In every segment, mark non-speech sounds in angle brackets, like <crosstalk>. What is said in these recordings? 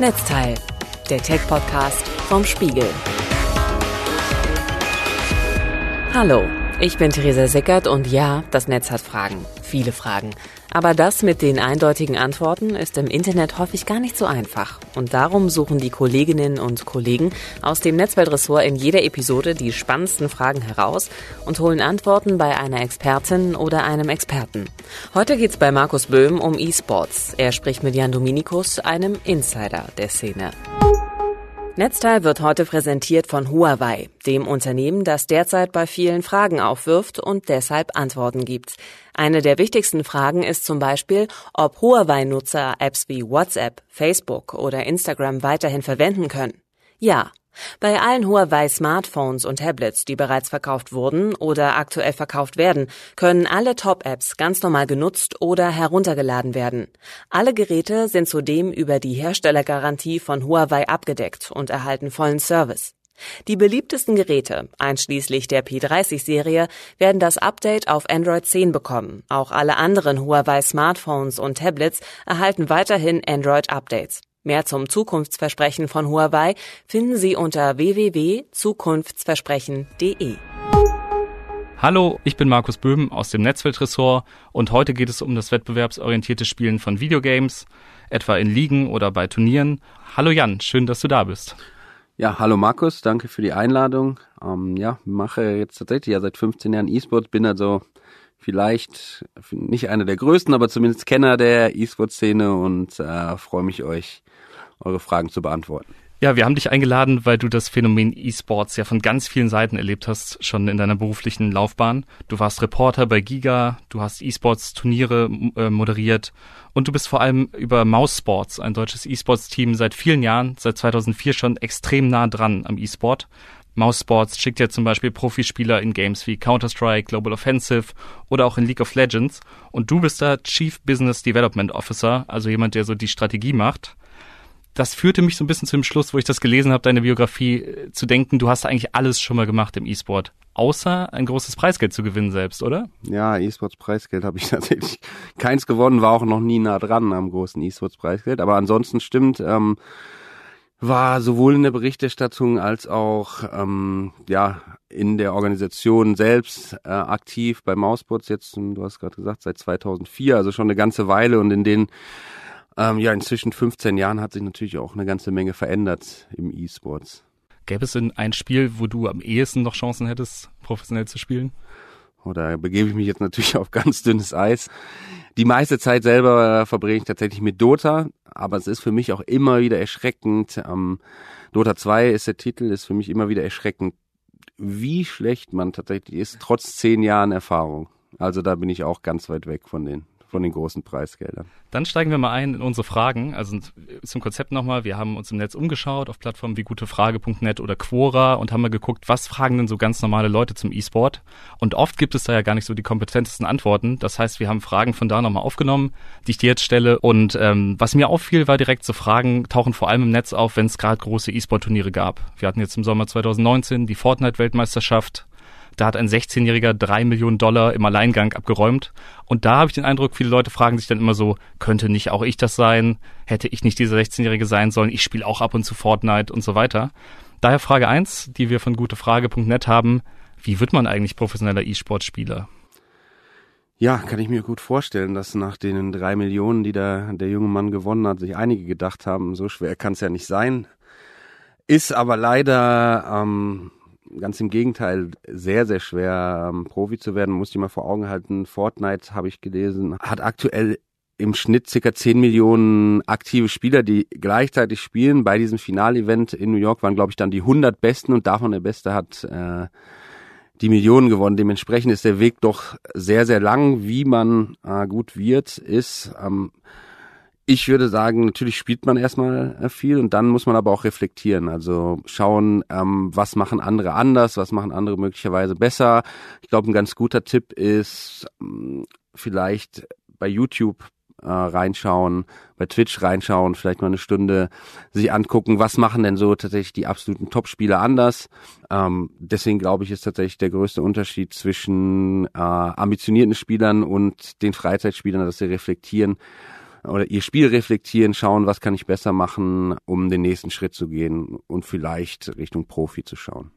Netzteil, der Tech-Podcast vom Spiegel. Hallo, ich bin Theresa Sickert und ja, das Netz hat Fragen. Viele Fragen. Aber das mit den eindeutigen Antworten ist im Internet häufig gar nicht so einfach. Und darum suchen die Kolleginnen und Kollegen aus dem Netzweltressort in jeder Episode die spannendsten Fragen heraus und holen Antworten bei einer Expertin oder einem Experten. Heute geht's bei Markus Böhm um E-Sports. Er spricht mit Jan Dominikus, einem Insider der Szene. Netzteil wird heute präsentiert von Huawei, dem Unternehmen, das derzeit bei vielen Fragen aufwirft und deshalb Antworten gibt. Eine der wichtigsten Fragen ist zum Beispiel, ob Huawei-Nutzer Apps wie WhatsApp, Facebook oder Instagram weiterhin verwenden können. Ja, bei allen Huawei Smartphones und Tablets, die bereits verkauft wurden oder aktuell verkauft werden, können alle Top-Apps ganz normal genutzt oder heruntergeladen werden. Alle Geräte sind zudem über die Herstellergarantie von Huawei abgedeckt und erhalten vollen Service. Die beliebtesten Geräte, einschließlich der P30-Serie, werden das Update auf Android 10 bekommen. Auch alle anderen Huawei Smartphones und Tablets erhalten weiterhin Android-Updates. Mehr zum Zukunftsversprechen von Huawei finden Sie unter www.zukunftsversprechen.de. Hallo, ich bin Markus Böhm aus dem Netzweltressort und heute geht es um das wettbewerbsorientierte Spielen von Videogames, etwa in Ligen oder bei Turnieren. Hallo Jan, schön, dass du da bist. Ja, hallo Markus, danke für die Einladung. Ähm, ja, mache jetzt tatsächlich ja seit 15 Jahren E-Sport, bin also vielleicht nicht einer der größten, aber zumindest Kenner der E-Sport-Szene und äh, freue mich, euch eure Fragen zu beantworten. Ja, wir haben dich eingeladen, weil du das Phänomen E-Sports ja von ganz vielen Seiten erlebt hast, schon in deiner beruflichen Laufbahn. Du warst Reporter bei Giga, du hast E-Sports-Turniere äh, moderiert und du bist vor allem über Mouse Sports, ein deutsches E-Sports-Team, seit vielen Jahren, seit 2004 schon extrem nah dran am E-Sport. Mouse Sports schickt ja zum Beispiel Profispieler in Games wie Counter-Strike, Global Offensive oder auch in League of Legends. Und du bist da Chief Business Development Officer, also jemand, der so die Strategie macht das führte mich so ein bisschen zu dem Schluss, wo ich das gelesen habe, deine Biografie, äh, zu denken, du hast eigentlich alles schon mal gemacht im E-Sport. Außer ein großes Preisgeld zu gewinnen selbst, oder? Ja, E-Sports Preisgeld habe ich <laughs> tatsächlich keins gewonnen, war auch noch nie nah dran am großen E-Sports Preisgeld. Aber ansonsten stimmt, ähm, war sowohl in der Berichterstattung als auch ähm, ja in der Organisation selbst äh, aktiv bei Mausports jetzt, du hast gerade gesagt, seit 2004, also schon eine ganze Weile und in den ähm, ja, inzwischen 15 Jahren hat sich natürlich auch eine ganze Menge verändert im E-Sports. Gäbe es denn ein Spiel, wo du am ehesten noch Chancen hättest, professionell zu spielen? Oder begebe ich mich jetzt natürlich <laughs> auf ganz dünnes Eis. Die meiste Zeit selber verbringe ich tatsächlich mit Dota, aber es ist für mich auch immer wieder erschreckend. Ähm, Dota 2 ist der Titel, ist für mich immer wieder erschreckend, wie schlecht man tatsächlich ist, trotz zehn Jahren Erfahrung. Also da bin ich auch ganz weit weg von den von den großen Preisgeldern. Dann steigen wir mal ein in unsere Fragen. Also zum Konzept nochmal. Wir haben uns im Netz umgeschaut auf Plattformen wie gutefrage.net oder Quora und haben mal geguckt, was fragen denn so ganz normale Leute zum E-Sport? Und oft gibt es da ja gar nicht so die kompetentesten Antworten. Das heißt, wir haben Fragen von da nochmal aufgenommen, die ich dir jetzt stelle. Und ähm, was mir auffiel, war direkt so Fragen tauchen vor allem im Netz auf, wenn es gerade große E-Sport-Turniere gab. Wir hatten jetzt im Sommer 2019 die Fortnite-Weltmeisterschaft. Da hat ein 16-Jähriger drei Millionen Dollar im Alleingang abgeräumt. Und da habe ich den Eindruck, viele Leute fragen sich dann immer so, könnte nicht auch ich das sein? Hätte ich nicht dieser 16-Jährige sein sollen? Ich spiele auch ab und zu Fortnite und so weiter. Daher Frage eins, die wir von gutefrage.net haben. Wie wird man eigentlich professioneller E-Sport-Spieler? Ja, kann ich mir gut vorstellen, dass nach den drei Millionen, die da der junge Mann gewonnen hat, sich einige gedacht haben, so schwer kann es ja nicht sein. Ist aber leider ähm, ganz im Gegenteil sehr, sehr schwer, ähm, Profi zu werden. Muss sich mal vor Augen halten. Fortnite, habe ich gelesen, hat aktuell im Schnitt circa 10 Millionen aktive Spieler, die gleichzeitig spielen. Bei diesem Finalevent in New York waren, glaube ich, dann die 100 Besten und davon der Beste hat äh, die Millionen gewonnen. Dementsprechend ist der Weg doch sehr, sehr lang. Wie man äh, gut wird, ist ähm, ich würde sagen, natürlich spielt man erstmal äh, viel und dann muss man aber auch reflektieren. Also schauen, ähm, was machen andere anders, was machen andere möglicherweise besser. Ich glaube, ein ganz guter Tipp ist ähm, vielleicht bei YouTube äh, reinschauen, bei Twitch reinschauen, vielleicht mal eine Stunde sich angucken, was machen denn so tatsächlich die absoluten Top-Spieler anders. Ähm, deswegen glaube ich, ist tatsächlich der größte Unterschied zwischen äh, ambitionierten Spielern und den Freizeitspielern, dass sie reflektieren, oder ihr Spiel reflektieren, schauen, was kann ich besser machen, um den nächsten Schritt zu gehen und vielleicht Richtung Profi zu schauen.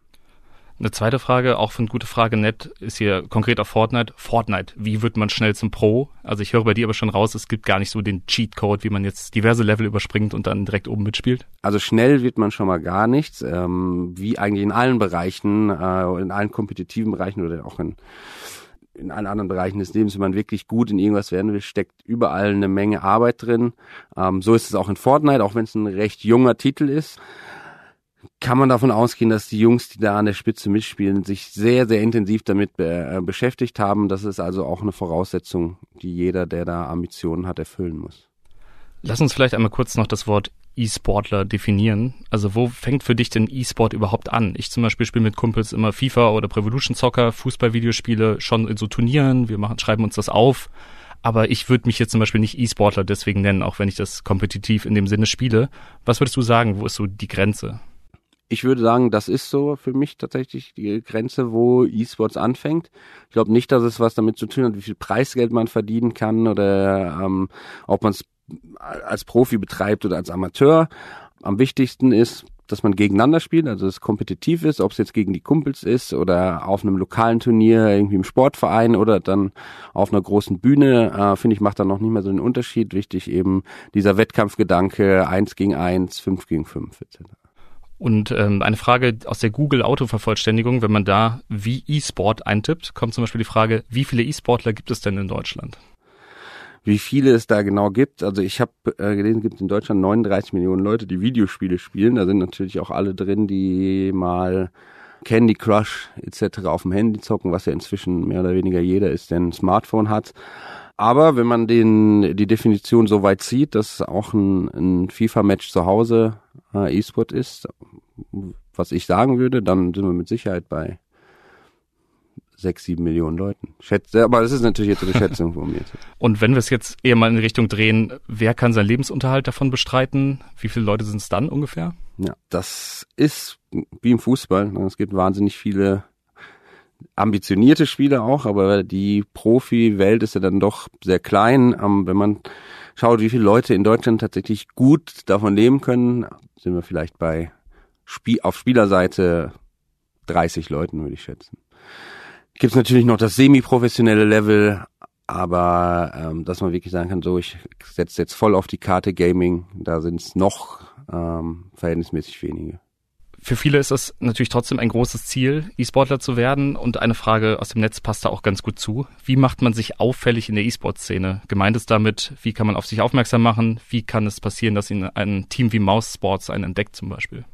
Eine zweite Frage, auch von gute Frage nett, ist hier konkret auf Fortnite. Fortnite, wie wird man schnell zum Pro? Also ich höre bei dir aber schon raus, es gibt gar nicht so den Cheat-Code, wie man jetzt diverse Level überspringt und dann direkt oben mitspielt. Also schnell wird man schon mal gar nichts, ähm, wie eigentlich in allen Bereichen, äh, in allen kompetitiven Bereichen oder auch in in allen anderen Bereichen des Lebens, wenn man wirklich gut in irgendwas werden will, steckt überall eine Menge Arbeit drin. Ähm, so ist es auch in Fortnite, auch wenn es ein recht junger Titel ist kann man davon ausgehen, dass die Jungs, die da an der Spitze mitspielen, sich sehr, sehr intensiv damit äh, beschäftigt haben. Das ist also auch eine Voraussetzung, die jeder, der da Ambitionen hat, erfüllen muss. Lass uns vielleicht einmal kurz noch das Wort E-Sportler definieren. Also wo fängt für dich denn E-Sport überhaupt an? Ich zum Beispiel spiele mit Kumpels immer FIFA oder Revolution Soccer, Fußballvideospiele, schon in so Turnieren. Wir machen, schreiben uns das auf. Aber ich würde mich jetzt zum Beispiel nicht E-Sportler deswegen nennen, auch wenn ich das kompetitiv in dem Sinne spiele. Was würdest du sagen, wo ist so die Grenze? ich würde sagen, das ist so für mich tatsächlich die Grenze, wo E-Sports anfängt. Ich glaube nicht, dass es was damit zu tun hat, wie viel Preisgeld man verdienen kann oder ähm, ob man es als Profi betreibt oder als Amateur. Am wichtigsten ist, dass man gegeneinander spielt, also es kompetitiv ist, ob es jetzt gegen die Kumpels ist oder auf einem lokalen Turnier, irgendwie im Sportverein oder dann auf einer großen Bühne, äh, finde ich, macht da noch nicht mehr so einen Unterschied. Wichtig eben dieser Wettkampfgedanke, eins gegen eins, fünf gegen fünf etc. Und ähm, eine Frage aus der Google Autovervollständigung, wenn man da wie E-Sport eintippt, kommt zum Beispiel die Frage, wie viele E-Sportler gibt es denn in Deutschland? Wie viele es da genau gibt, also ich habe äh, gelesen, es gibt in Deutschland 39 Millionen Leute, die Videospiele spielen. Da sind natürlich auch alle drin, die mal Candy Crush etc. auf dem Handy zocken, was ja inzwischen mehr oder weniger jeder ist, der ein Smartphone hat. Aber wenn man den, die Definition so weit zieht, dass auch ein, ein FIFA-Match zu Hause äh, E-Sport ist, was ich sagen würde, dann sind wir mit Sicherheit bei sechs, sieben Millionen Leuten. Schätze, aber das ist natürlich jetzt eine Schätzung von mir. <laughs> Und wenn wir es jetzt eher mal in Richtung drehen, wer kann seinen Lebensunterhalt davon bestreiten? Wie viele Leute sind es dann ungefähr? Ja, das ist wie im Fußball. Es gibt wahnsinnig viele ambitionierte Spieler auch, aber die Profi-Welt ist ja dann doch sehr klein. Ähm, wenn man schaut, wie viele Leute in Deutschland tatsächlich gut davon leben können, sind wir vielleicht bei Spie auf Spielerseite 30 Leuten, würde ich schätzen. Gibt es natürlich noch das semi-professionelle Level, aber ähm, dass man wirklich sagen kann, so ich setze jetzt voll auf die Karte Gaming, da sind es noch ähm, verhältnismäßig wenige. Für viele ist es natürlich trotzdem ein großes Ziel, E-Sportler zu werden. Und eine Frage aus dem Netz passt da auch ganz gut zu. Wie macht man sich auffällig in der E-Sport-Szene? Gemeint ist damit, wie kann man auf sich aufmerksam machen? Wie kann es passieren, dass Ihnen ein Team wie Mouse Sports einen entdeckt zum Beispiel?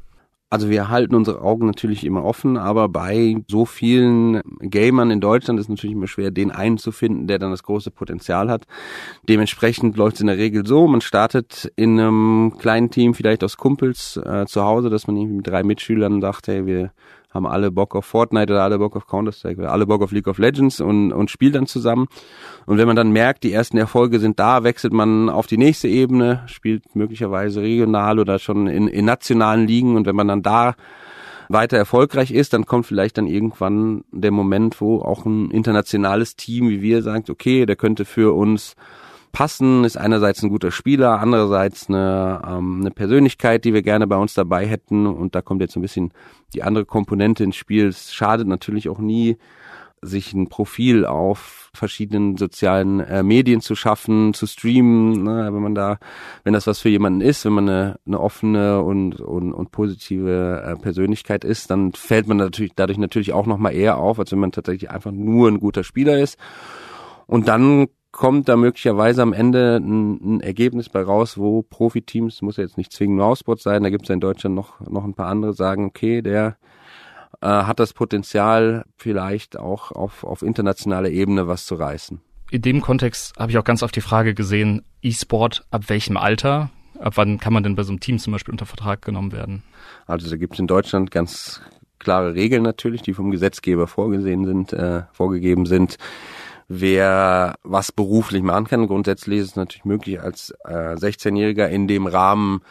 Also wir halten unsere Augen natürlich immer offen, aber bei so vielen Gamern in Deutschland ist es natürlich immer schwer, den einen zu finden, der dann das große Potenzial hat. Dementsprechend läuft es in der Regel so, man startet in einem kleinen Team, vielleicht aus Kumpels äh, zu Hause, dass man irgendwie mit drei Mitschülern sagt, hey, wir haben alle Bock auf Fortnite oder alle Bock auf Counter-Strike oder alle Bock auf League of Legends und, und spielt dann zusammen. Und wenn man dann merkt, die ersten Erfolge sind da, wechselt man auf die nächste Ebene, spielt möglicherweise regional oder schon in, in nationalen Ligen. Und wenn man dann da weiter erfolgreich ist, dann kommt vielleicht dann irgendwann der Moment, wo auch ein internationales Team wie wir sagt, okay, der könnte für uns passen, ist einerseits ein guter Spieler, andererseits eine, ähm, eine Persönlichkeit, die wir gerne bei uns dabei hätten. Und da kommt jetzt ein bisschen die andere Komponente ins Spiel. Es schadet natürlich auch nie, sich ein Profil auf verschiedenen sozialen äh, Medien zu schaffen, zu streamen, ne, wenn man da, wenn das was für jemanden ist, wenn man eine, eine offene und, und, und positive äh, Persönlichkeit ist, dann fällt man natürlich dadurch natürlich auch noch mal eher auf, als wenn man tatsächlich einfach nur ein guter Spieler ist. Und dann kommt da möglicherweise am Ende ein, ein Ergebnis bei raus, wo Profiteams, muss ja jetzt nicht zwingend nur Aussport sein, da gibt es ja in Deutschland noch, noch ein paar andere, sagen, okay, der äh, hat das Potenzial, vielleicht auch auf, auf internationaler Ebene was zu reißen. In dem Kontext habe ich auch ganz oft die Frage gesehen, E-Sport ab welchem Alter? Ab wann kann man denn bei so einem Team zum Beispiel unter Vertrag genommen werden? Also da gibt es in Deutschland ganz klare Regeln natürlich, die vom Gesetzgeber vorgesehen sind, äh, vorgegeben sind wer was beruflich machen kann. Grundsätzlich ist es natürlich möglich, als äh, 16-Jähriger in dem Rahmen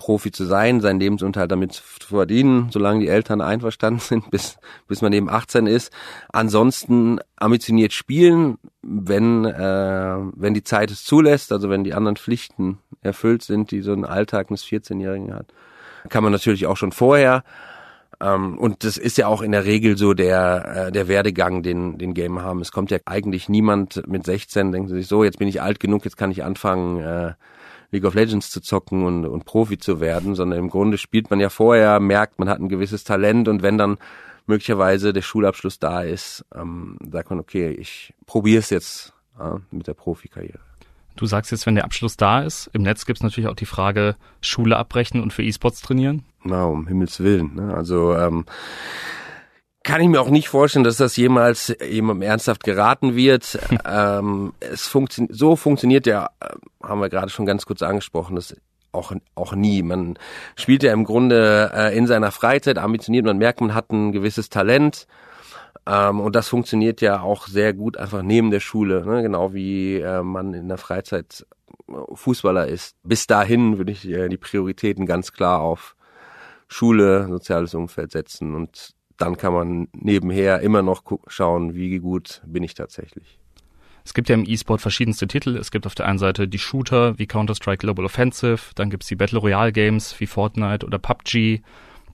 Profi zu sein, seinen Lebensunterhalt damit zu verdienen, solange die Eltern einverstanden sind, bis, bis man eben 18 ist. Ansonsten ambitioniert spielen, wenn, äh, wenn die Zeit es zulässt, also wenn die anderen Pflichten erfüllt sind, die so ein Alltag eines 14-Jährigen hat. Kann man natürlich auch schon vorher. Ähm, und das ist ja auch in der Regel so der, äh, der Werdegang, den, den Gamer haben. Es kommt ja eigentlich niemand mit 16, denkt sich so, jetzt bin ich alt genug, jetzt kann ich anfangen, äh, League of Legends zu zocken und, und Profi zu werden, sondern im Grunde spielt man ja vorher, merkt, man hat ein gewisses Talent und wenn dann möglicherweise der Schulabschluss da ist, ähm, sagt man, okay, ich probiere es jetzt äh, mit der Profikarriere. Du sagst jetzt, wenn der Abschluss da ist, im Netz gibt es natürlich auch die Frage, Schule abbrechen und für E-Sports trainieren. Na, um Himmels Willen. Ne? Also ähm, kann ich mir auch nicht vorstellen, dass das jemals jemandem ernsthaft geraten wird. <laughs> ähm, es funktio so funktioniert ja, äh, haben wir gerade schon ganz kurz angesprochen, das auch, auch nie. Man spielt ja im Grunde äh, in seiner Freizeit ambitioniert, man merkt, man hat ein gewisses Talent. Ähm, und das funktioniert ja auch sehr gut einfach neben der Schule, ne? genau wie äh, man in der Freizeit Fußballer ist. Bis dahin würde ich äh, die Prioritäten ganz klar auf Schule, soziales Umfeld setzen und dann kann man nebenher immer noch schauen, wie gut bin ich tatsächlich. Es gibt ja im E-Sport verschiedenste Titel. Es gibt auf der einen Seite die Shooter wie Counter-Strike Global Offensive, dann gibt es die Battle Royale Games wie Fortnite oder PUBG,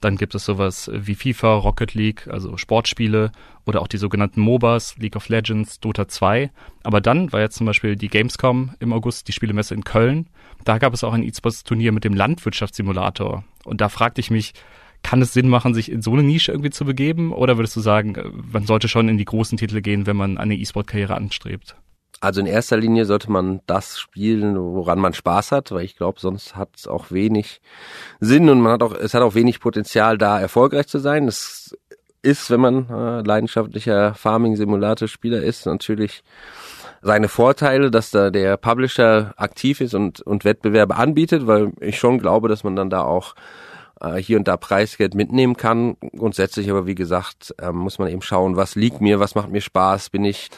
dann gibt es sowas wie FIFA, Rocket League, also Sportspiele oder auch die sogenannten MOBAs, League of Legends, Dota 2. Aber dann war jetzt zum Beispiel die Gamescom im August, die Spielemesse in Köln. Da gab es auch ein E-Sports-Turnier mit dem Landwirtschaftssimulator. Und da fragte ich mich, kann es Sinn machen, sich in so eine Nische irgendwie zu begeben? Oder würdest du sagen, äh, man sollte schon in die großen Titel gehen, wenn man eine E-Sport-Karriere anstrebt? Also in erster Linie sollte man das spielen, woran man Spaß hat, weil ich glaube, sonst hat es auch wenig Sinn und man hat auch, es hat auch wenig Potenzial, da erfolgreich zu sein. Das ist, wenn man äh, leidenschaftlicher Farming-Simulator-Spieler ist, natürlich seine Vorteile, dass da der Publisher aktiv ist und, und Wettbewerbe anbietet, weil ich schon glaube, dass man dann da auch äh, hier und da Preisgeld mitnehmen kann. Grundsätzlich aber, wie gesagt, äh, muss man eben schauen, was liegt mir, was macht mir Spaß, bin ich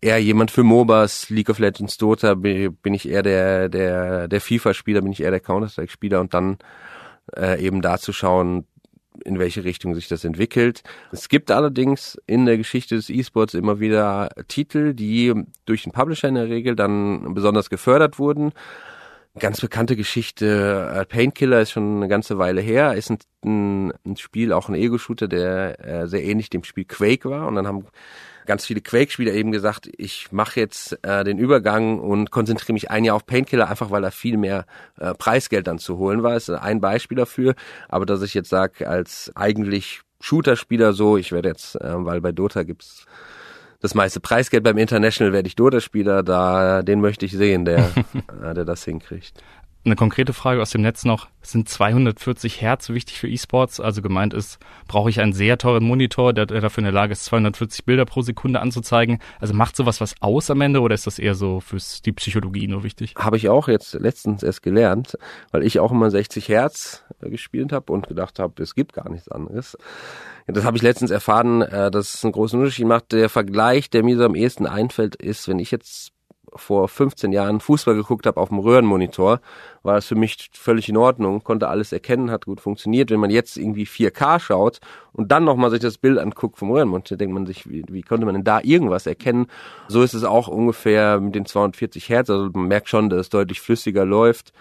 eher jemand für MOBAs, League of Legends, Dota, bin ich eher der, der, der FIFA-Spieler, bin ich eher der Counter-Strike-Spieler und dann äh, eben da zu schauen, in welche Richtung sich das entwickelt. Es gibt allerdings in der Geschichte des E-Sports immer wieder Titel, die durch den Publisher in der Regel dann besonders gefördert wurden. Ganz bekannte Geschichte, äh, Painkiller ist schon eine ganze Weile her, ist ein, ein, Spiel, auch ein Ego-Shooter, der äh, sehr ähnlich dem Spiel Quake war und dann haben ganz viele Quake-Spieler eben gesagt, ich mache jetzt äh, den Übergang und konzentriere mich ein Jahr auf Painkiller, einfach weil da viel mehr äh, Preisgeld dann zu holen war. Ist ein Beispiel dafür. Aber dass ich jetzt sage, als eigentlich Shooter-Spieler so, ich werde jetzt, äh, weil bei Dota gibt's das meiste Preisgeld beim International werde ich Dota-Spieler, da den möchte ich sehen, der, <laughs> äh, der das hinkriegt. Eine konkrete Frage aus dem Netz noch. Sind 240 Hertz wichtig für E-Sports? Also gemeint ist, brauche ich einen sehr teuren Monitor, der, der, dafür in der Lage ist, 240 Bilder pro Sekunde anzuzeigen? Also macht sowas was aus am Ende oder ist das eher so fürs die Psychologie nur wichtig? Habe ich auch jetzt letztens erst gelernt, weil ich auch immer 60 Hertz äh, gespielt habe und gedacht habe, es gibt gar nichts anderes. Das habe ich letztens erfahren, äh, dass es einen großen Unterschied macht. Der Vergleich, der mir so am ehesten einfällt, ist, wenn ich jetzt vor 15 Jahren Fußball geguckt habe auf dem Röhrenmonitor, war das für mich völlig in Ordnung, konnte alles erkennen, hat gut funktioniert. Wenn man jetzt irgendwie 4K schaut und dann nochmal sich das Bild anguckt vom Röhrenmonitor, denkt man sich, wie, wie konnte man denn da irgendwas erkennen? So ist es auch ungefähr mit den 240 Hertz, also man merkt schon, dass es deutlich flüssiger läuft.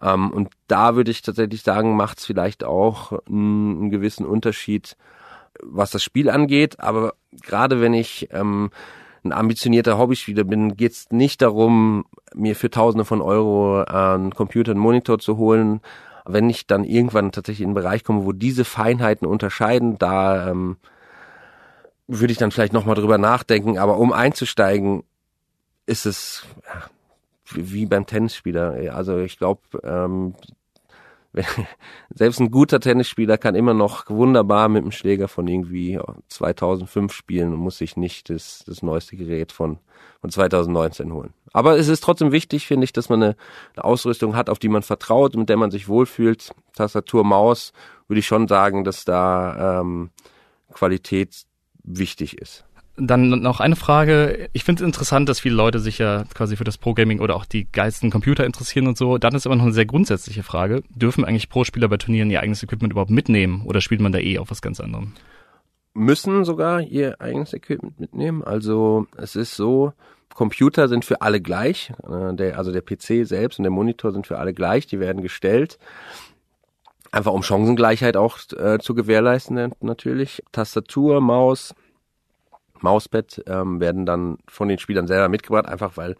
Ähm, und da würde ich tatsächlich sagen, macht es vielleicht auch einen, einen gewissen Unterschied, was das Spiel angeht. Aber gerade wenn ich ähm, ein ambitionierter Hobbyspieler bin, geht es nicht darum, mir für Tausende von Euro einen Computer, einen Monitor zu holen. Wenn ich dann irgendwann tatsächlich in einen Bereich komme, wo diese Feinheiten unterscheiden, da ähm, würde ich dann vielleicht nochmal drüber nachdenken. Aber um einzusteigen, ist es ja, wie beim Tennisspieler. Also ich glaube, ähm, <laughs> selbst ein guter Tennisspieler kann immer noch wunderbar mit dem Schläger von irgendwie 2005 spielen und muss sich nicht das, das neueste Gerät von, von 2019 holen. Aber es ist trotzdem wichtig, finde ich, dass man eine, eine Ausrüstung hat, auf die man vertraut, mit der man sich wohlfühlt. Tastatur, Maus, würde ich schon sagen, dass da ähm, Qualität wichtig ist. Dann noch eine Frage. Ich finde es interessant, dass viele Leute sich ja quasi für das Pro-Gaming oder auch die geilsten Computer interessieren und so. Dann ist aber noch eine sehr grundsätzliche Frage. Dürfen eigentlich Pro-Spieler bei Turnieren ihr eigenes Equipment überhaupt mitnehmen oder spielt man da eh auf was ganz anderem? Müssen sogar ihr eigenes Equipment mitnehmen. Also es ist so, Computer sind für alle gleich. Äh, also der PC selbst und der Monitor sind für alle gleich. Die werden gestellt. Einfach um Chancengleichheit auch äh, zu gewährleisten natürlich. Tastatur, Maus, Mauspad ähm, werden dann von den Spielern selber mitgebracht, einfach weil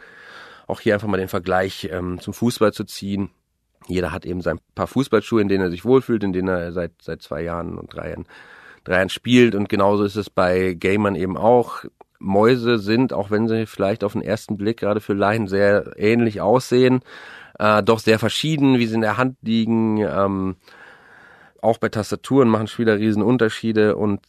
auch hier einfach mal den Vergleich ähm, zum Fußball zu ziehen. Jeder hat eben sein paar Fußballschuhe, in denen er sich wohlfühlt, in denen er seit seit zwei Jahren und drei Jahren, drei Jahren spielt. Und genauso ist es bei Gamern eben auch. Mäuse sind, auch wenn sie vielleicht auf den ersten Blick gerade für Laien sehr ähnlich aussehen, äh, doch sehr verschieden, wie sie in der Hand liegen. Ähm, auch bei Tastaturen machen Spieler riesen Unterschiede und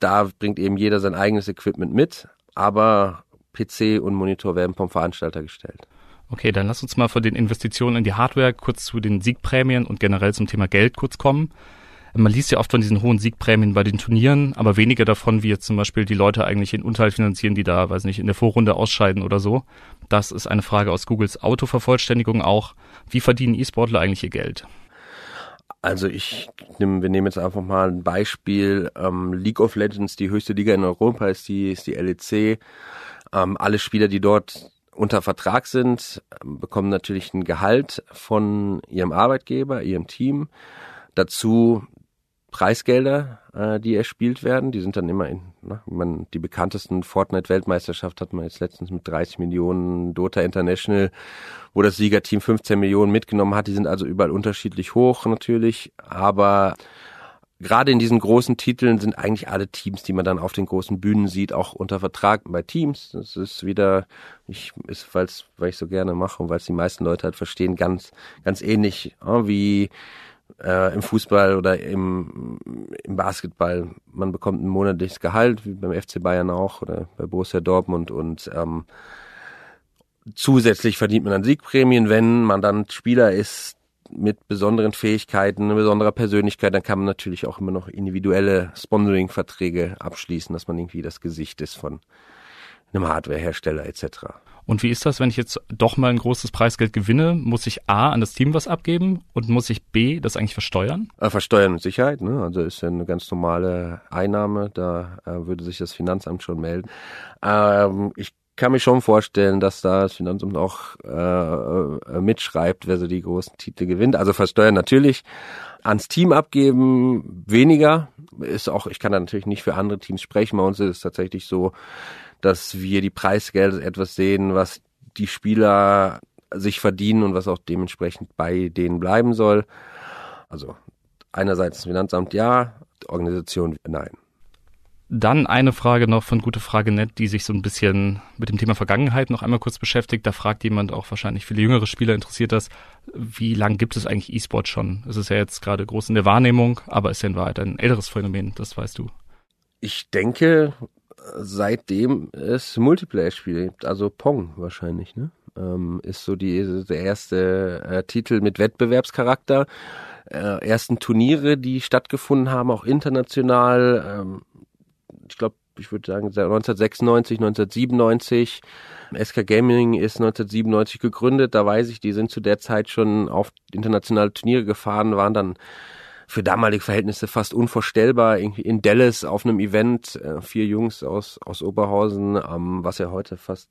da bringt eben jeder sein eigenes Equipment mit, aber PC und Monitor werden vom Veranstalter gestellt. Okay, dann lass uns mal von den Investitionen in die Hardware kurz zu den Siegprämien und generell zum Thema Geld kurz kommen. Man liest ja oft von diesen hohen Siegprämien bei den Turnieren, aber weniger davon, wie jetzt zum Beispiel die Leute eigentlich in Unterhalt finanzieren, die da, weiß nicht, in der Vorrunde ausscheiden oder so. Das ist eine Frage aus Googles Autovervollständigung auch. Wie verdienen E-Sportler eigentlich ihr Geld? Also ich nehm, wir nehmen jetzt einfach mal ein Beispiel. Ähm, League of Legends, die höchste Liga in Europa ist die, ist die LEC. Ähm, alle Spieler, die dort unter Vertrag sind, bekommen natürlich ein Gehalt von ihrem Arbeitgeber, ihrem Team. Dazu Preisgelder, äh, die erspielt werden. Die sind dann immer in, ne, man, die bekanntesten Fortnite-Weltmeisterschaft hat man jetzt letztens mit 30 Millionen, Dota International, wo das Siegerteam 15 Millionen mitgenommen hat. Die sind also überall unterschiedlich hoch natürlich, aber gerade in diesen großen Titeln sind eigentlich alle Teams, die man dann auf den großen Bühnen sieht, auch unter Vertrag bei Teams. Das ist wieder, ich ist, weil's, weil ich so gerne mache und weil es die meisten Leute halt verstehen, ganz, ganz ähnlich äh, wie äh, im Fußball oder im, im Basketball. Man bekommt ein monatliches Gehalt, wie beim FC Bayern auch oder bei Borussia Dortmund und ähm, zusätzlich verdient man dann Siegprämien, wenn man dann Spieler ist mit besonderen Fähigkeiten, besonderer Persönlichkeit, dann kann man natürlich auch immer noch individuelle Sponsoring-Verträge abschließen, dass man irgendwie das Gesicht ist von einem Hardwarehersteller etc. Und wie ist das, wenn ich jetzt doch mal ein großes Preisgeld gewinne? Muss ich A an das Team was abgeben und muss ich B das eigentlich versteuern? Äh, versteuern mit Sicherheit, ne? Also ist ja eine ganz normale Einnahme, da äh, würde sich das Finanzamt schon melden. Ähm, ich kann mir schon vorstellen, dass da das Finanzamt auch äh, äh, mitschreibt, wer so die großen Titel gewinnt. Also versteuern natürlich, ans Team abgeben weniger. Ist auch, ich kann da natürlich nicht für andere Teams sprechen. Bei uns ist es tatsächlich so, dass wir die Preisgelder etwas sehen, was die Spieler sich verdienen und was auch dementsprechend bei denen bleiben soll. Also einerseits das Finanzamt ja, Organisation nein. Dann eine Frage noch von Gute Frage Net, die sich so ein bisschen mit dem Thema Vergangenheit noch einmal kurz beschäftigt. Da fragt jemand auch wahrscheinlich viele jüngere Spieler interessiert das. Wie lange gibt es eigentlich E-Sport schon? Es ist ja jetzt gerade groß in der Wahrnehmung, aber ist ja in Wahrheit ein älteres Phänomen, das weißt du. Ich denke, seitdem es Multiplayer-Spiele gibt, also Pong wahrscheinlich, ne? Ähm, ist so die der erste äh, Titel mit Wettbewerbscharakter. Äh, ersten Turniere, die stattgefunden haben, auch international. Ähm, ich glaube, ich würde sagen 1996, 1997. SK Gaming ist 1997 gegründet. Da weiß ich, die sind zu der Zeit schon auf internationale Turniere gefahren, waren dann für damalige Verhältnisse fast unvorstellbar. Irgendwie in Dallas auf einem Event, äh, vier Jungs aus, aus Oberhausen, ähm, was ja heute fast,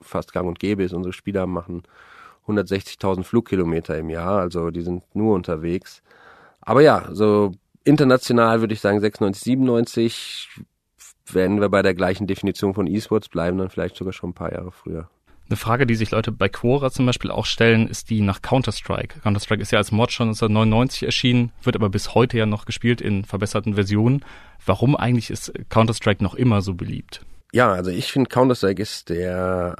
fast gang und gäbe ist. Unsere Spieler machen 160.000 Flugkilometer im Jahr, also die sind nur unterwegs. Aber ja, so international würde ich sagen 96, 97 wenn wir bei der gleichen Definition von E-Sports bleiben, dann vielleicht sogar schon ein paar Jahre früher. Eine Frage, die sich Leute bei Quora zum Beispiel auch stellen, ist die nach Counter-Strike. Counter-Strike ist ja als Mod schon 1999 erschienen, wird aber bis heute ja noch gespielt in verbesserten Versionen. Warum eigentlich ist Counter-Strike noch immer so beliebt? Ja, also ich finde Counter-Strike ist der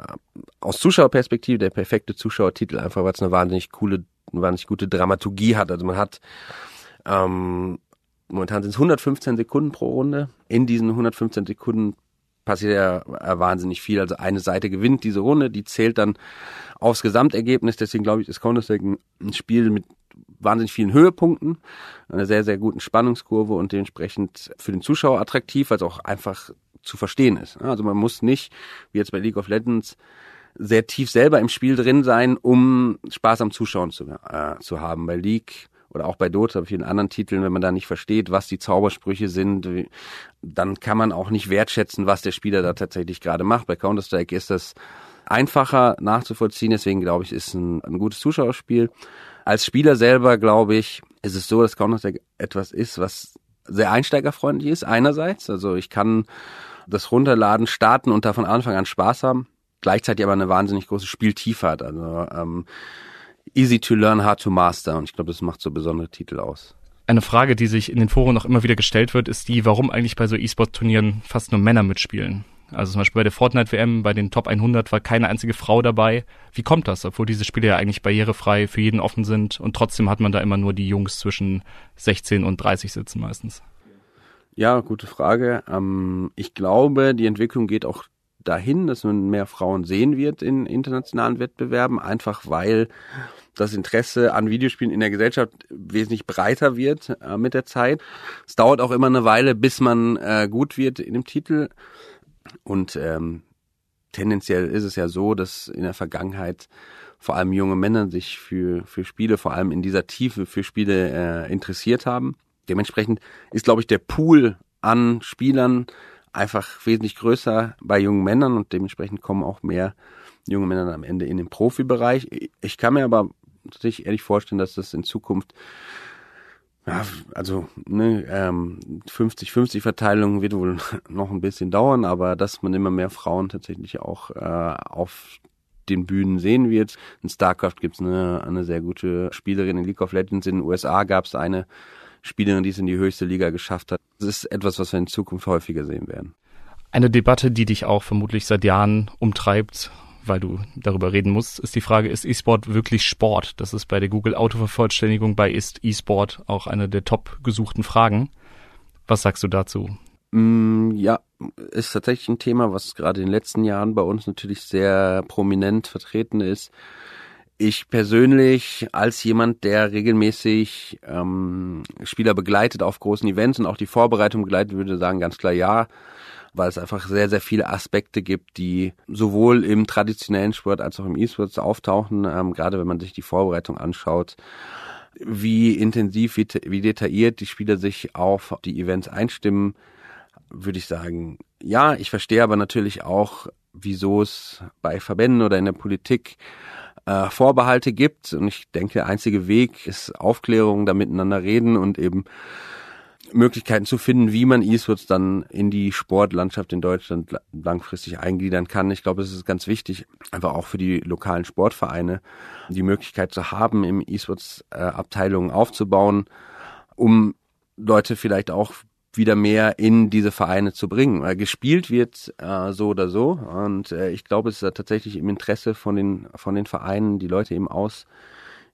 aus Zuschauerperspektive der perfekte Zuschauertitel, einfach weil es eine wahnsinnig coole, eine wahnsinnig gute Dramaturgie hat. Also man hat ähm, momentan sind es 115 Sekunden pro Runde. In diesen 115 Sekunden passiert ja äh, wahnsinnig viel. Also eine Seite gewinnt diese Runde, die zählt dann aufs Gesamtergebnis. Deswegen glaube ich, ist Counter-Strike ein Spiel mit wahnsinnig vielen Höhepunkten, einer sehr, sehr guten Spannungskurve und dementsprechend für den Zuschauer attraktiv, weil es auch einfach zu verstehen ist. Also man muss nicht, wie jetzt bei League of Legends, sehr tief selber im Spiel drin sein, um Spaß am Zuschauen zu, äh, zu haben. Bei League oder auch bei Dota, vielen anderen Titeln, wenn man da nicht versteht, was die Zaubersprüche sind, dann kann man auch nicht wertschätzen, was der Spieler da tatsächlich gerade macht. Bei Counter-Strike ist das einfacher nachzuvollziehen, deswegen glaube ich, ist ein, ein gutes Zuschauerspiel. Als Spieler selber, glaube ich, ist es so, dass Counter-Strike etwas ist, was sehr einsteigerfreundlich ist, einerseits. Also ich kann das runterladen, starten und da von Anfang an Spaß haben. Gleichzeitig aber eine wahnsinnig große Spieltiefe hat. Also ähm, easy to learn, hard to master. Und ich glaube, das macht so besondere Titel aus. Eine Frage, die sich in den Foren noch immer wieder gestellt wird, ist die, warum eigentlich bei so E-Sport-Turnieren fast nur Männer mitspielen. Also zum Beispiel bei der Fortnite-WM, bei den Top 100 war keine einzige Frau dabei. Wie kommt das, obwohl diese Spiele ja eigentlich barrierefrei für jeden offen sind und trotzdem hat man da immer nur die Jungs zwischen 16 und 30 sitzen meistens? Ja, gute Frage. Ähm, ich glaube, die Entwicklung geht auch dahin, dass man mehr Frauen sehen wird in internationalen Wettbewerben, einfach weil das Interesse an Videospielen in der Gesellschaft wesentlich breiter wird äh, mit der Zeit. Es dauert auch immer eine Weile, bis man äh, gut wird in dem Titel. Und ähm, tendenziell ist es ja so, dass in der Vergangenheit vor allem junge Männer sich für, für Spiele, vor allem in dieser Tiefe für Spiele äh, interessiert haben. Dementsprechend ist, glaube ich, der Pool an Spielern einfach wesentlich größer bei jungen Männern und dementsprechend kommen auch mehr junge Männer am Ende in den Profibereich. Ich kann mir aber natürlich ehrlich vorstellen, dass das in Zukunft ja, also ne, ähm, 50-50 Verteilung wird wohl <laughs> noch ein bisschen dauern, aber dass man immer mehr Frauen tatsächlich auch äh, auf den Bühnen sehen wird. In StarCraft gibt's eine, eine sehr gute Spielerin in League of Legends. In den USA gab's eine Spielerin, die es in die höchste Liga geschafft hat. Das ist etwas, was wir in Zukunft häufiger sehen werden. Eine Debatte, die dich auch vermutlich seit Jahren umtreibt, weil du darüber reden musst, ist die Frage, ist E-Sport wirklich Sport? Das ist bei der Google Autovervollständigung bei ist E-Sport auch eine der top gesuchten Fragen. Was sagst du dazu? Mm, ja, ist tatsächlich ein Thema, was gerade in den letzten Jahren bei uns natürlich sehr prominent vertreten ist. Ich persönlich als jemand, der regelmäßig ähm, Spieler begleitet auf großen Events und auch die Vorbereitung begleitet, würde sagen ganz klar ja, weil es einfach sehr, sehr viele Aspekte gibt, die sowohl im traditionellen Sport als auch im E-Sports auftauchen, ähm, gerade wenn man sich die Vorbereitung anschaut wie intensiv, wie, wie detailliert die Spieler sich auf die Events einstimmen, würde ich sagen, ja, ich verstehe aber natürlich auch, wieso es bei Verbänden oder in der Politik äh, Vorbehalte gibt. Und ich denke, der einzige Weg ist Aufklärung, da miteinander reden und eben Möglichkeiten zu finden, wie man E-Sports dann in die Sportlandschaft in Deutschland langfristig eingliedern kann. Ich glaube, es ist ganz wichtig, einfach auch für die lokalen Sportvereine die Möglichkeit zu haben, im E-Sports äh, Abteilungen aufzubauen, um Leute vielleicht auch wieder mehr in diese Vereine zu bringen. Weil gespielt wird äh, so oder so. Und äh, ich glaube, es ist tatsächlich im Interesse von den, von den Vereinen, die Leute eben aus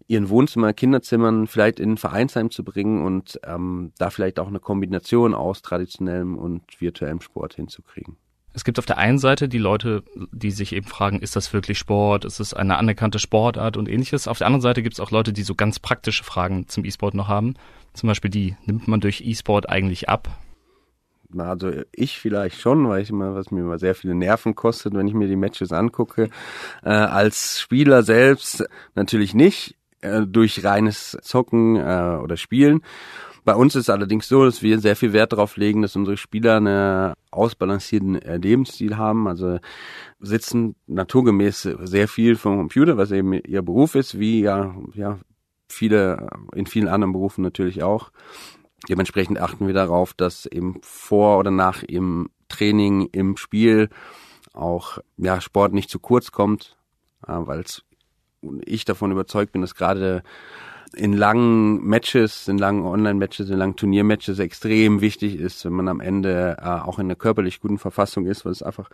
ihren Wohnzimmer, Kinderzimmern vielleicht in ein Vereinsheim zu bringen und ähm, da vielleicht auch eine Kombination aus traditionellem und virtuellem Sport hinzukriegen. Es gibt auf der einen Seite die Leute, die sich eben fragen, ist das wirklich Sport? Ist es eine anerkannte Sportart und ähnliches? Auf der anderen Seite gibt es auch Leute, die so ganz praktische Fragen zum E-Sport noch haben. Zum Beispiel die, nimmt man durch E-Sport eigentlich ab? Also ich vielleicht schon, weil ich immer, was mir immer sehr viele Nerven kostet, wenn ich mir die Matches angucke. Äh, als Spieler selbst natürlich nicht, äh, durch reines Zocken äh, oder Spielen. Bei uns ist allerdings so, dass wir sehr viel Wert darauf legen, dass unsere Spieler einen ausbalancierten äh, Lebensstil haben. Also sitzen naturgemäß sehr viel vom Computer, was eben ihr Beruf ist, wie ja, ja viele in vielen anderen Berufen natürlich auch. Dementsprechend achten wir darauf, dass eben vor oder nach im Training, im Spiel auch ja, Sport nicht zu kurz kommt, äh, weil ich davon überzeugt bin, dass gerade in langen Matches, in langen Online-Matches, in langen Turniermatches extrem wichtig ist, wenn man am Ende äh, auch in einer körperlich guten Verfassung ist, weil es einfach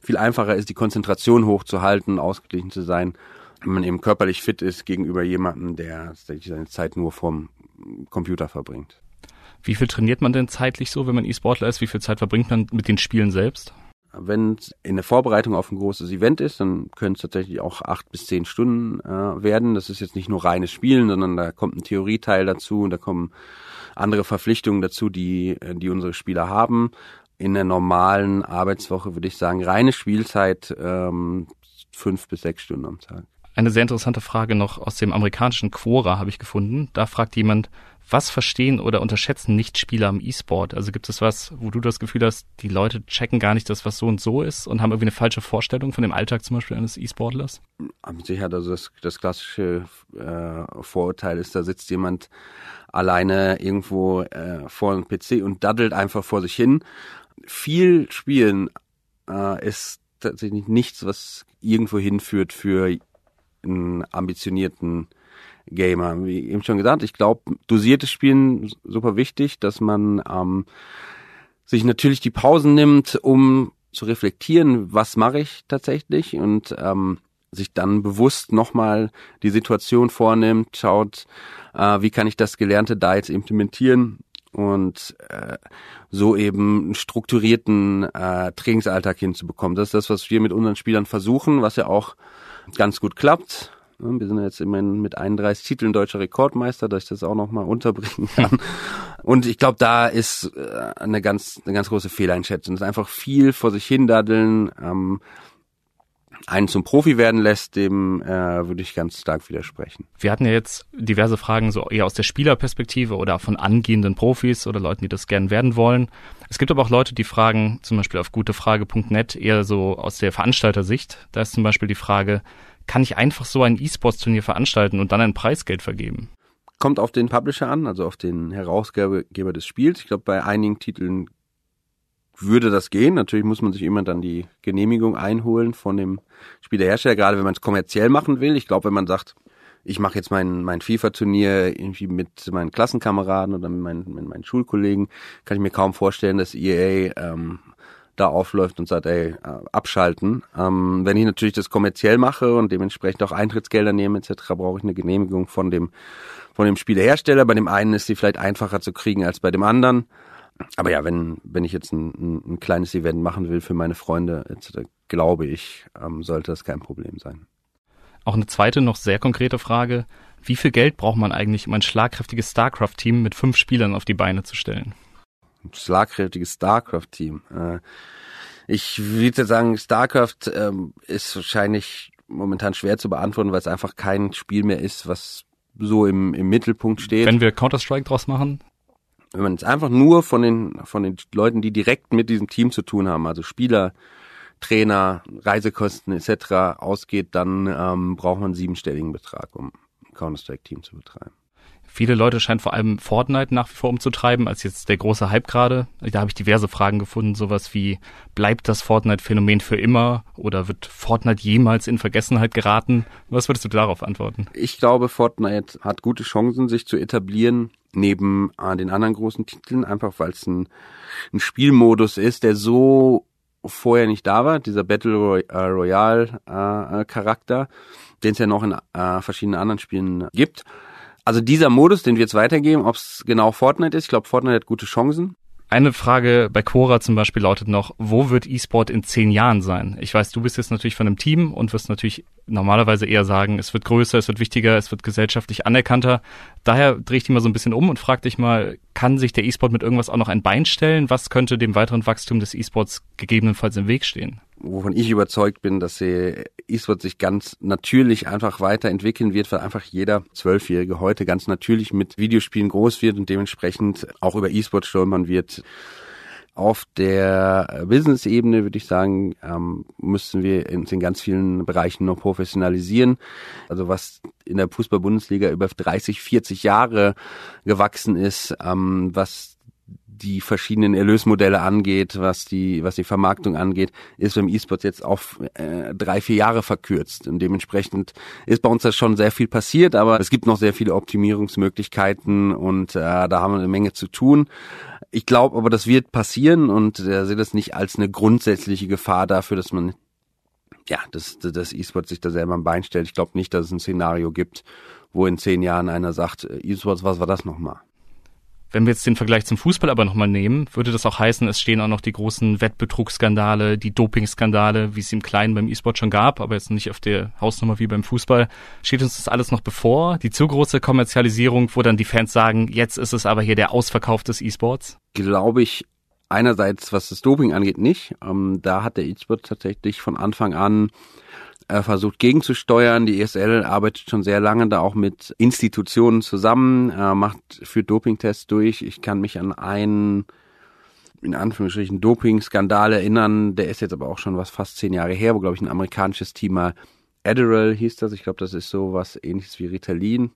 viel einfacher ist, die Konzentration hochzuhalten, ausgeglichen zu sein, wenn man eben körperlich fit ist gegenüber jemandem, der seine Zeit nur vorm Computer verbringt. Wie viel trainiert man denn zeitlich so, wenn man E-Sportler ist? Wie viel Zeit verbringt man mit den Spielen selbst? Wenn es in der Vorbereitung auf ein großes Event ist, dann können es tatsächlich auch acht bis zehn Stunden äh, werden. Das ist jetzt nicht nur reines Spielen, sondern da kommt ein Theorieteil dazu und da kommen andere Verpflichtungen dazu, die, äh, die unsere Spieler haben. in der normalen Arbeitswoche, würde ich sagen, reine Spielzeit ähm, fünf bis sechs Stunden am Tag. Eine sehr interessante Frage noch aus dem amerikanischen Quora habe ich gefunden. Da fragt jemand, was verstehen oder unterschätzen Nichtspieler am E-Sport? Also gibt es was, wo du das Gefühl hast, die Leute checken gar nicht das, was so und so ist und haben irgendwie eine falsche Vorstellung von dem Alltag zum Beispiel eines E-Sportlers? Sicherheit, also das, das klassische äh, Vorurteil ist, da sitzt jemand alleine irgendwo äh, vor einem PC und daddelt einfach vor sich hin. Viel Spielen äh, ist tatsächlich nichts, was irgendwo hinführt für einen ambitionierten Gamer. Wie eben schon gesagt, ich glaube, dosiertes Spielen super wichtig, dass man ähm, sich natürlich die Pausen nimmt, um zu reflektieren, was mache ich tatsächlich und ähm, sich dann bewusst nochmal die Situation vornimmt, schaut, äh, wie kann ich das Gelernte da jetzt implementieren und äh, so eben einen strukturierten äh, Trainingsalltag hinzubekommen. Das ist das, was wir mit unseren Spielern versuchen, was ja auch ganz gut klappt. Wir sind jetzt immerhin mit 31 Titeln deutscher Rekordmeister, dass ich das auch nochmal unterbringen <laughs> kann. Und ich glaube, da ist äh, eine ganz, eine ganz große Fehleinschätzung. Das ist einfach viel vor sich hin daddeln, ähm, einen zum Profi werden lässt, dem äh, würde ich ganz stark widersprechen. Wir hatten ja jetzt diverse Fragen so eher aus der Spielerperspektive oder von angehenden Profis oder Leuten, die das gern werden wollen. Es gibt aber auch Leute, die fragen, zum Beispiel auf gutefrage.net, eher so aus der Veranstaltersicht. Da ist zum Beispiel die Frage, kann ich einfach so ein E-Sports-Turnier veranstalten und dann ein Preisgeld vergeben? Kommt auf den Publisher an, also auf den Herausgeber des Spiels. Ich glaube, bei einigen Titeln würde das gehen. Natürlich muss man sich immer dann die Genehmigung einholen von dem Spielehersteller, gerade wenn man es kommerziell machen will. Ich glaube, wenn man sagt, ich mache jetzt mein, mein FIFA-Turnier irgendwie mit meinen Klassenkameraden oder mit meinen, mit meinen Schulkollegen, kann ich mir kaum vorstellen, dass EA ähm, da aufläuft und sagt, ey, äh, abschalten. Ähm, wenn ich natürlich das kommerziell mache und dementsprechend auch Eintrittsgelder nehme etc., brauche ich eine Genehmigung von dem von dem Spielehersteller. Bei dem einen ist sie vielleicht einfacher zu kriegen als bei dem anderen. Aber ja, wenn wenn ich jetzt ein, ein, ein kleines Event machen will für meine Freunde etc., glaube ich, ähm, sollte das kein Problem sein. Auch eine zweite, noch sehr konkrete Frage. Wie viel Geld braucht man eigentlich, um ein schlagkräftiges StarCraft-Team mit fünf Spielern auf die Beine zu stellen? Schlagkräftiges StarCraft-Team. Äh, ich würde sagen, StarCraft ähm, ist wahrscheinlich momentan schwer zu beantworten, weil es einfach kein Spiel mehr ist, was so im, im Mittelpunkt steht. Wenn wir Counter-Strike draus machen? Wenn man jetzt einfach nur von den, von den Leuten, die direkt mit diesem Team zu tun haben, also Spieler, Trainer, Reisekosten etc. ausgeht, dann ähm, braucht man einen siebenstelligen Betrag, um ein Counter-Strike-Team zu betreiben. Viele Leute scheinen vor allem Fortnite nach wie vor umzutreiben, als jetzt der große Hype gerade. Da habe ich diverse Fragen gefunden, sowas wie, bleibt das Fortnite-Phänomen für immer oder wird Fortnite jemals in Vergessenheit geraten? Was würdest du darauf antworten? Ich glaube, Fortnite hat gute Chancen, sich zu etablieren neben äh, den anderen großen Titeln, einfach weil es ein, ein Spielmodus ist, der so vorher nicht da war, dieser Battle äh, Royale äh, den es ja noch in äh, verschiedenen anderen Spielen gibt. Also dieser Modus, den wir jetzt weitergeben, ob es genau Fortnite ist, ich glaube, Fortnite hat gute Chancen. Eine Frage bei Quora zum Beispiel lautet noch, wo wird E-Sport in zehn Jahren sein? Ich weiß, du bist jetzt natürlich von einem Team und wirst natürlich normalerweise eher sagen, es wird größer, es wird wichtiger, es wird gesellschaftlich anerkannter. Daher drehe ich dich mal so ein bisschen um und frage dich mal, kann sich der E-Sport mit irgendwas auch noch ein Bein stellen? Was könnte dem weiteren Wachstum des E-Sports gegebenenfalls im Weg stehen? Wovon ich überzeugt bin, dass E-Sport sich ganz natürlich einfach weiterentwickeln wird, weil einfach jeder Zwölfjährige heute ganz natürlich mit Videospielen groß wird und dementsprechend auch über E-Sport stolpern wird. Auf der Business-Ebene würde ich sagen, ähm, müssen wir uns in ganz vielen Bereichen noch professionalisieren. Also was in der Fußball-Bundesliga über 30, 40 Jahre gewachsen ist, ähm, was die verschiedenen Erlösmodelle angeht, was die, was die Vermarktung angeht, ist beim E-Sport jetzt auf äh, drei, vier Jahre verkürzt. Und dementsprechend ist bei uns da schon sehr viel passiert, aber es gibt noch sehr viele Optimierungsmöglichkeiten und äh, da haben wir eine Menge zu tun. Ich glaube aber, das wird passieren und äh, sehe das nicht als eine grundsätzliche Gefahr dafür, dass man ja, dass das E-Sport sich da selber am Bein stellt. Ich glaube nicht, dass es ein Szenario gibt, wo in zehn Jahren einer sagt, äh, E-Sports, was war das nochmal? Wenn wir jetzt den Vergleich zum Fußball aber nochmal nehmen, würde das auch heißen, es stehen auch noch die großen Wettbetrugsskandale, die Dopingskandale, wie es im Kleinen beim E-Sport schon gab, aber jetzt nicht auf der Hausnummer wie beim Fußball. Steht uns das alles noch bevor? Die zu große Kommerzialisierung, wo dann die Fans sagen, jetzt ist es aber hier der Ausverkauf des E-Sports? Glaube ich einerseits, was das Doping angeht, nicht. Ähm, da hat der E-Sport tatsächlich von Anfang an äh, versucht gegenzusteuern. Die ESL arbeitet schon sehr lange da auch mit Institutionen zusammen, äh, macht für Dopingtests durch. Ich kann mich an einen in Anführungsstrichen Doping-Skandal erinnern. Der ist jetzt aber auch schon was fast zehn Jahre her, wo glaube ich ein amerikanisches Team Adderall hieß das. Ich glaube, das ist so was ähnliches wie Ritalin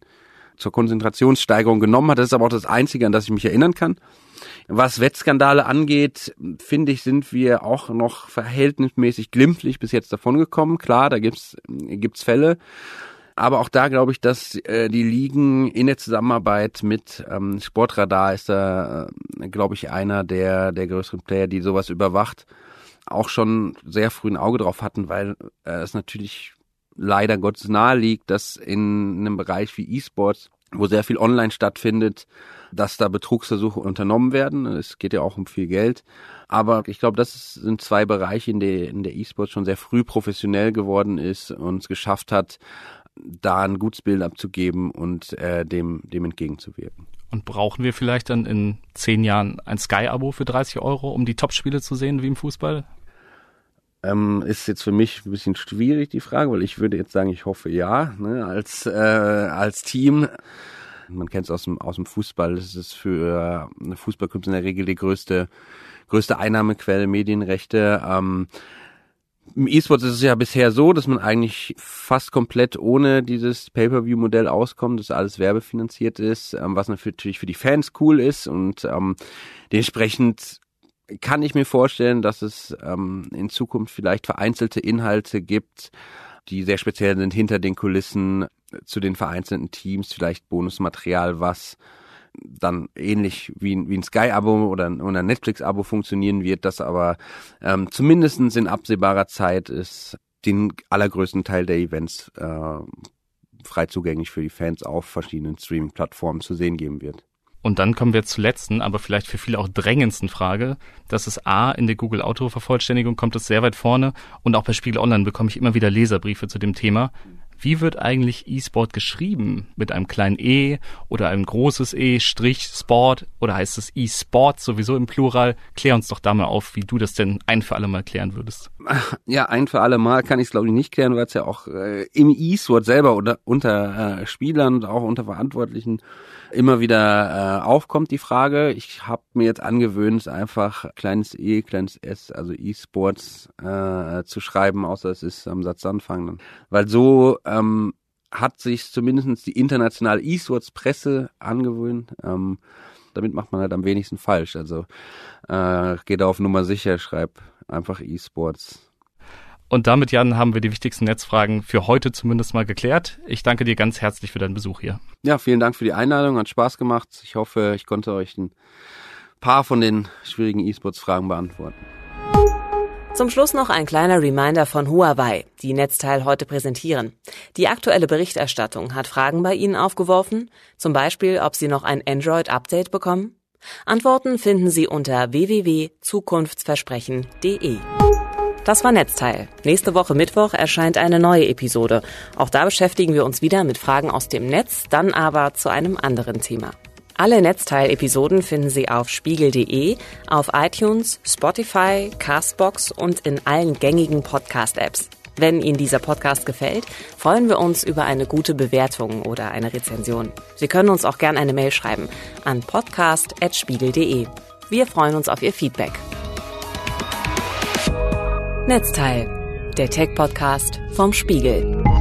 zur Konzentrationssteigerung genommen hat. Das ist aber auch das Einzige, an das ich mich erinnern kann. Was Wettskandale angeht, finde ich, sind wir auch noch verhältnismäßig glimpflich bis jetzt davongekommen. Klar, da gibt's gibt's Fälle. Aber auch da glaube ich, dass äh, die Ligen in der Zusammenarbeit mit ähm, Sportradar ist da, äh, glaube ich, einer der, der größeren Player, die sowas überwacht, auch schon sehr früh ein Auge drauf hatten, weil äh, es natürlich leider Gottes nahe liegt, dass in einem Bereich wie E-Sports, wo sehr viel online stattfindet, dass da Betrugsversuche unternommen werden. Es geht ja auch um viel Geld. Aber ich glaube, das sind zwei Bereiche, in der, in der E-Sport schon sehr früh professionell geworden ist und es geschafft hat, da ein gutes Bild abzugeben und äh, dem, dem entgegenzuwirken. Und brauchen wir vielleicht dann in zehn Jahren ein Sky-Abo für 30 Euro, um die Topspiele zu sehen wie im Fußball? Ähm, ist jetzt für mich ein bisschen schwierig, die Frage, weil ich würde jetzt sagen, ich hoffe ja, ne, als, äh, als Team. Man kennt es aus dem, aus dem Fußball, das ist für äh, Fußballclubs in der Regel die größte, größte Einnahmequelle, Medienrechte. Ähm, im E-Sports ist es ja bisher so, dass man eigentlich fast komplett ohne dieses Pay-per-view-Modell auskommt, dass alles werbefinanziert ist, ähm, was natürlich für die Fans cool ist und ähm, dementsprechend kann ich mir vorstellen, dass es ähm, in Zukunft vielleicht vereinzelte Inhalte gibt, die sehr speziell sind hinter den Kulissen zu den vereinzelten Teams, vielleicht Bonusmaterial, was dann ähnlich wie, wie ein Sky-Abo oder, oder ein Netflix-Abo funktionieren wird, das aber ähm, zumindest in absehbarer Zeit ist den allergrößten Teil der Events äh, frei zugänglich für die Fans auf verschiedenen Streaming-Plattformen zu sehen geben wird. Und dann kommen wir zur letzten, aber vielleicht für viele auch drängendsten Frage. Das ist A, in der Google Auto-Vervollständigung kommt es sehr weit vorne und auch bei Spiegel Online bekomme ich immer wieder Leserbriefe zu dem Thema. Wie wird eigentlich E-Sport geschrieben? Mit einem kleinen E oder einem großes E, Strich, Sport oder heißt es E-Sport sowieso im Plural? Klär uns doch da mal auf, wie du das denn ein für alle Mal klären würdest. <laughs> Ja, ein für alle Mal kann ich es glaube ich nicht klären, weil es ja auch äh, im E-Sport selber oder unter äh, Spielern und auch unter Verantwortlichen immer wieder äh, aufkommt, die Frage. Ich habe mir jetzt angewöhnt, einfach kleines E, kleines S, also E-Sports äh, zu schreiben, außer es ist am Satzanfang. Weil so ähm, hat sich zumindest die internationale E-Sports-Presse angewöhnt. Ähm, damit macht man halt am wenigsten falsch. Also äh, geht auf Nummer sicher, schreib einfach E-Sports und damit, Jan, haben wir die wichtigsten Netzfragen für heute zumindest mal geklärt. Ich danke dir ganz herzlich für deinen Besuch hier. Ja, vielen Dank für die Einladung, hat Spaß gemacht. Ich hoffe, ich konnte euch ein paar von den schwierigen E-Sports-Fragen beantworten. Zum Schluss noch ein kleiner Reminder von Huawei, die Netzteil heute präsentieren. Die aktuelle Berichterstattung hat Fragen bei Ihnen aufgeworfen, zum Beispiel, ob Sie noch ein Android-Update bekommen. Antworten finden Sie unter www.zukunftsversprechen.de. Das war Netzteil. Nächste Woche Mittwoch erscheint eine neue Episode. Auch da beschäftigen wir uns wieder mit Fragen aus dem Netz, dann aber zu einem anderen Thema. Alle Netzteil-Episoden finden Sie auf spiegel.de, auf iTunes, Spotify, Castbox und in allen gängigen Podcast-Apps. Wenn Ihnen dieser Podcast gefällt, freuen wir uns über eine gute Bewertung oder eine Rezension. Sie können uns auch gerne eine Mail schreiben an podcast.spiegel.de. Wir freuen uns auf Ihr Feedback. Netzteil, der Tech-Podcast vom Spiegel.